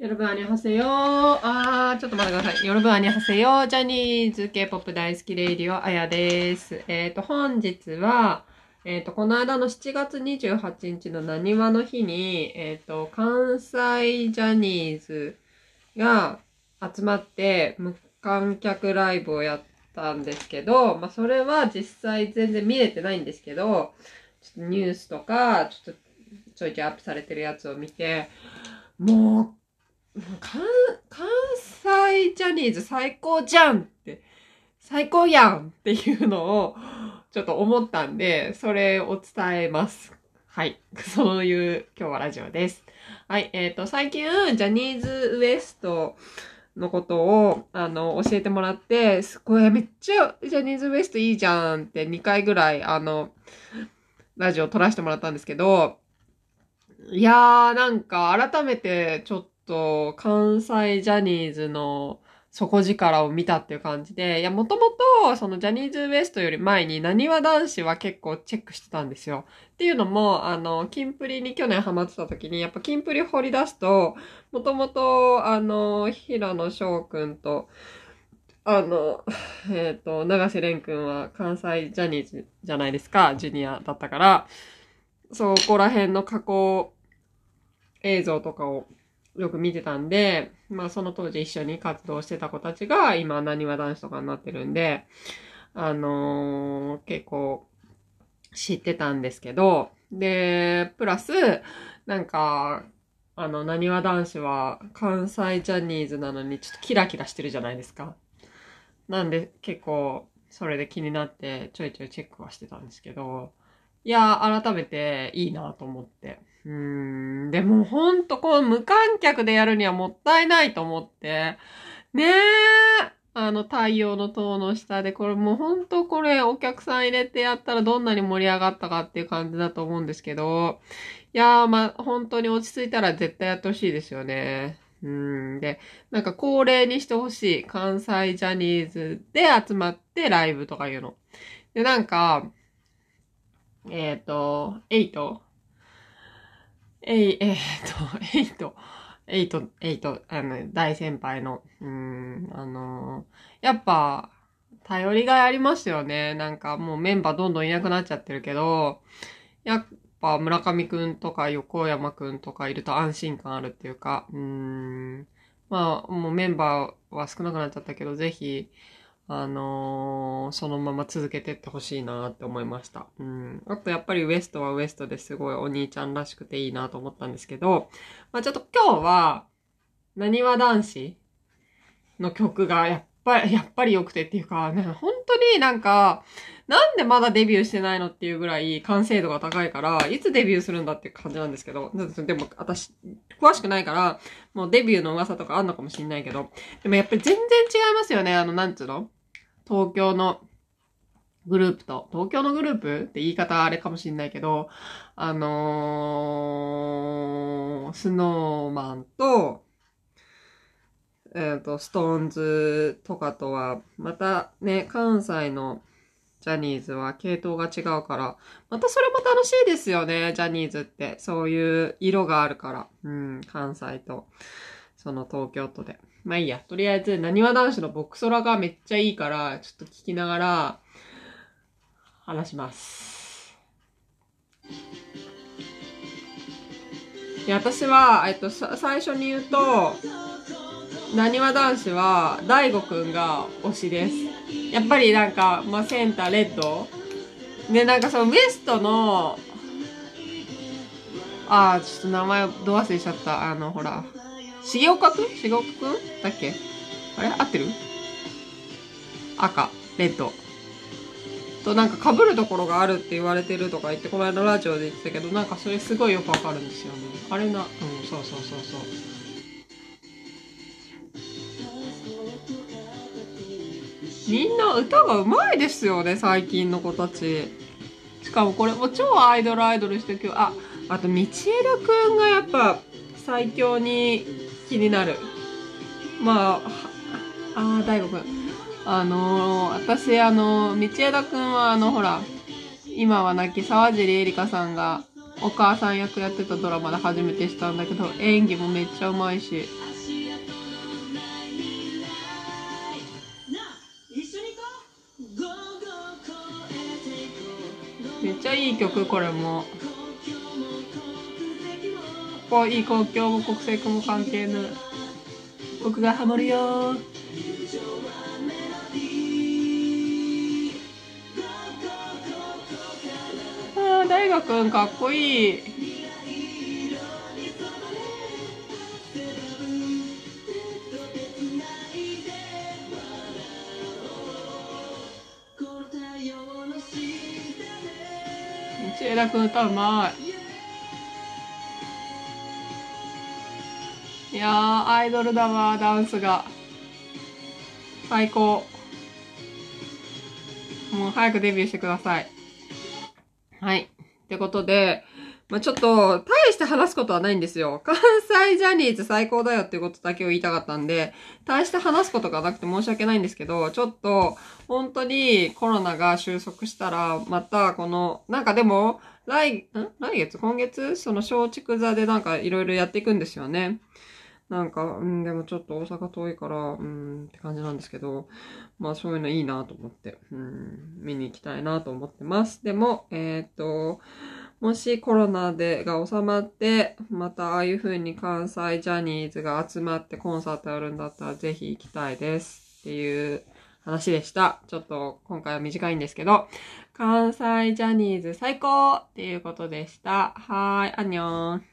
여러분 안녕하세요 あー、ちょっと待ってください。여러분 안녕하세요 ジャニーズ K-POP 大好き radio、あやです。えっ、と、本日は、えっ、と、この間の7月28日のなにわの日に、えっ、と、関西ジャニーズが集まって無観客ライブをやったんですけど、まあ、それは実際全然見れてないんですけど、ちょっとニュースとか、ちょっとちょいちょいアップされてるやつを見て、もう、関、関西ジャニーズ最高じゃんって、最高やんっていうのをちょっと思ったんで、それを伝えます。はい。そういう今日はラジオです。はい。えっ、と、最近、ジャニーズ WEST のことを、あの、教えてもらって、すごい、めっちゃジャニーズ WEST いいじゃんって2回ぐらい、あの、ラジオ撮らせてもらったんですけど、いやー、なんか改めてちょっとと関西ジャニーズの底力を見たっていう感じで、いや、もともとそのジャニーズ WEST より前になにわ男子は結構チェックしてたんですよ。っていうのも、あの、キンプリに去年ハマってた時に、やっぱキンプリ掘り出すと、もともと、あの、平野翔くんと、あの、えっ、と、長瀬廉くんは関西ジャニーズじゃないですか、ジュニアだったから、そこら辺の加工映像とかをよく見てたんで、まあその当時一緒に活動してた子たちが今なにわ男子とかになってるんで、あのー結構知ってたんですけど、で、プラス、なんか、あの、なにわ男子は関西ジャニーズなのにちょっとキラキラしてるじゃないですか。なんで結構それで気になってちょいちょいチェックはしてたんですけど、いや、改めていいなと思って。うん、でもほんとこう無観客でやるにはもったいないと思って。ねえ。あの太陽の塔の下で、これもうほんとこれお客さん入れてやったらどんなに盛り上がったかっていう感じだと思うんですけど、いやーまあ本当に落ち着いたら絶対やってほしいですよね。うん。で、なんか恒例にしてほしい。関西ジャニーズで集まってライブとかいうの。で、なんか、えっ、と、エイトえい、えっ、と、エイト、エイト、エイト、あの、大先輩の、うん、あのやっぱ、頼りがいありますよね。なんかもうメンバーどんどんいなくなっちゃってるけど、やっぱ村上くんとか横山くんとかいると安心感あるっていうか、うん、まあ、もうメンバーは少なくなっちゃったけど、ぜひ、あのーそのまま続けてってほしいなって思いました。うん。あとやっぱりウエストはウエストですごいお兄ちゃんらしくていいなと思ったんですけど、まあちょっと今日は、なにわ男子の曲がやっぱり、やっぱり良くてっていうか、ね、本当になんか、なんでまだデビューしてないのっていうぐらい完成度が高いから、いつデビューするんだっていう感じなんですけど、でも私、詳しくないから、もうデビューの噂とかあんのかもしんないけど、でもやっぱり全然違いますよね、あの、なんつうの？東京のグループと、東京のグループって言い方あれかもしんないけど、あのー、スノーマンと、えっ、と、ストーンズとかとは、またね、関西のジャニーズは系統が違うから、またそれも楽しいですよね、ジャニーズって。そういう色があるから。うん、関西と、その東京都で。まあいいや。とりあえず、なにわ男子のボクソラがめっちゃいいから、ちょっと聞きながら、話します。いや、私は、えっと、最初に言うと、なにわ男子は、大悟くんが推しです。やっぱりなんか、まあ、センターレッド？で、なんかそのウエストの、あー、ちょっと名前ど忘れしちゃった。あの、ほら、重岡くん？重岡くん？だっけ？あれ？合ってる？赤、レッド。となんか被るところがあるって言われてるとか言って、この間ラジオで言ってたけど、なんかそれすごいよくわかるんですよね。あれな、うん、そうそうそうそう。みんな歌が上手いですよね、最近の子たち。しかもこれも超アイドルアイドルしてるけど、あ、あと道枝くんがやっぱ最強に気になる。まああ大悟くん。あのー、私あのー、道枝くんはあのほら今は亡き沢尻エリカさんがお母さん役やってたドラマで初めてしたんだけど演技もめっちゃうまいし。めっちゃいい曲これも。こいい国境も国籍も関係ぬ。僕がハモるよああ、大河くんかっこいい。道枝くん歌うまい。いやー、アイドルだわ、ダンスが。最高。もう早くデビューしてください。はい。ってことで、まあ、ちょっと、大して話すことはないんですよ。関西ジャニーズ最高だよっていうことだけを言いたかったんで、大して話すことがなくて申し訳ないんですけど、ちょっと、本当にコロナが収束したら、またこの、なんかでも、来、ん？来月？今月？その松竹座でなんかいろいろやっていくんですよね。なんか、うん、でもちょっと大阪遠いから、うん、って感じなんですけど、まあそういうのいいなと思って、うん、見に行きたいなと思ってます。でも、えっ、と、もしコロナでが収まって、またああいう風に関西ジャニーズが集まってコンサートやるんだったらぜひ行きたいですっていう話でした。ちょっと今回は短いんですけど、関西ジャニーズ最高っていうことでした。はーい、アンニョン。